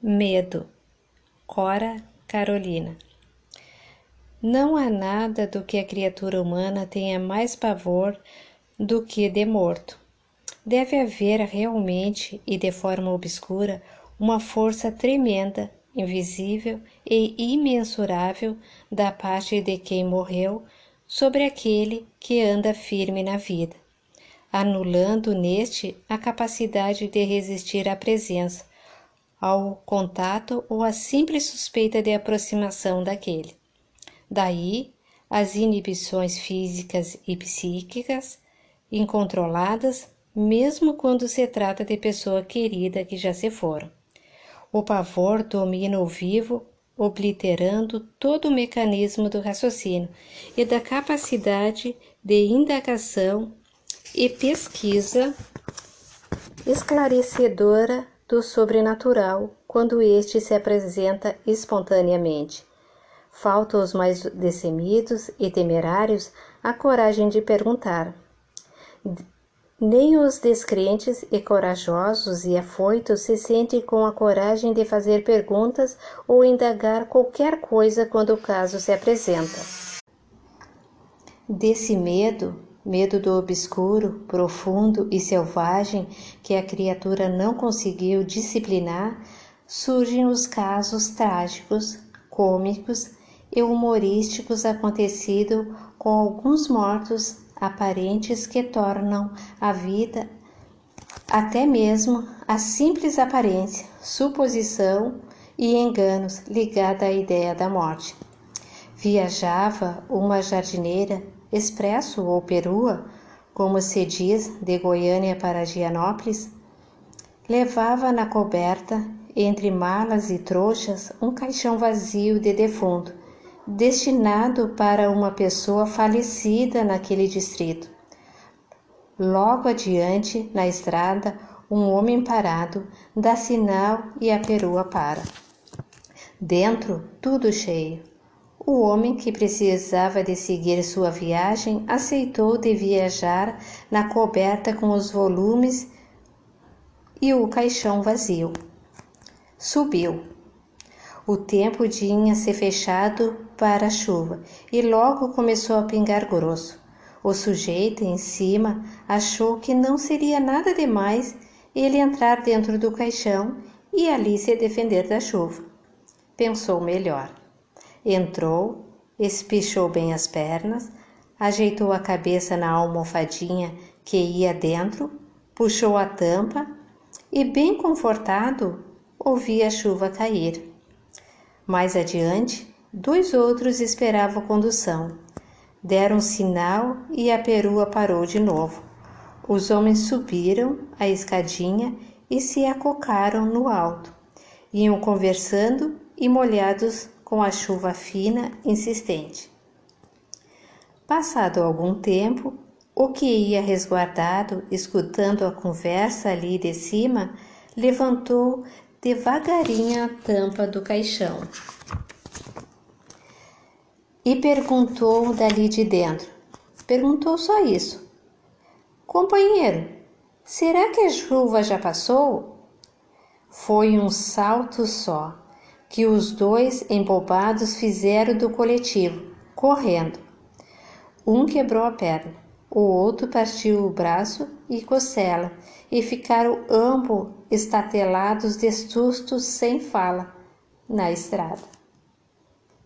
Medo, Cora Carolina. Não há nada do que a criatura humana tenha mais pavor do que de morto. Deve haver realmente e de forma obscura uma força tremenda, invisível e imensurável da parte de quem morreu sobre aquele que anda firme na vida, anulando neste a capacidade de resistir à presença ao contato ou à simples suspeita de aproximação daquele. Daí as inibições físicas e psíquicas incontroladas, mesmo quando se trata de pessoa querida que já se foram. O pavor domina o vivo, obliterando todo o mecanismo do raciocínio e da capacidade de indagação e pesquisa esclarecedora do sobrenatural quando este se apresenta espontaneamente. Falta aos mais destemidos e temerários a coragem de perguntar. Nem os descrentes e corajosos e afoitos se sentem com a coragem de fazer perguntas ou indagar qualquer coisa quando o caso se apresenta. Desse medo, medo do obscuro, profundo e selvagem que a criatura não conseguiu disciplinar, surgem os casos trágicos, cômicos e humorísticos acontecidos com alguns mortos aparentes que tornam a vida até mesmo a simples aparência, suposição e enganos ligada à ideia da morte. Viajava uma jardineira expresso ou perua, como se diz, de Goiânia para Gianópolis, levava na coberta, entre malas e trouxas, um caixão vazio de defunto, destinado para uma pessoa falecida naquele distrito. Logo adiante, na estrada, um homem parado dá sinal e a perua para. Dentro, tudo cheio. O homem que precisava de seguir sua viagem aceitou de viajar na coberta com os volumes e o caixão vazio. Subiu. O tempo tinha se fechado para a chuva e logo começou a pingar grosso. O sujeito em cima achou que não seria nada demais ele entrar dentro do caixão e ali se defender da chuva. Pensou melhor. Entrou, espichou bem as pernas, ajeitou a cabeça na almofadinha que ia dentro, puxou a tampa e, bem confortado, ouvia a chuva cair. Mais adiante, dois outros esperavam condução. Deram sinal e a perua parou de novo. Os homens subiram a escadinha e se acocaram no alto. Iam conversando e molhados com a chuva fina insistente. Passado algum tempo, o que ia resguardado, escutando a conversa ali de cima, levantou devagarinho a tampa do caixão e perguntou dali de dentro. Perguntou só isso. Companheiro, será que a chuva já passou? Foi um salto só que os dois embobados fizeram do coletivo, correndo. Um quebrou a perna, o outro partiu o braço e costela, e ficaram ambos estatelados de susto sem fala na estrada.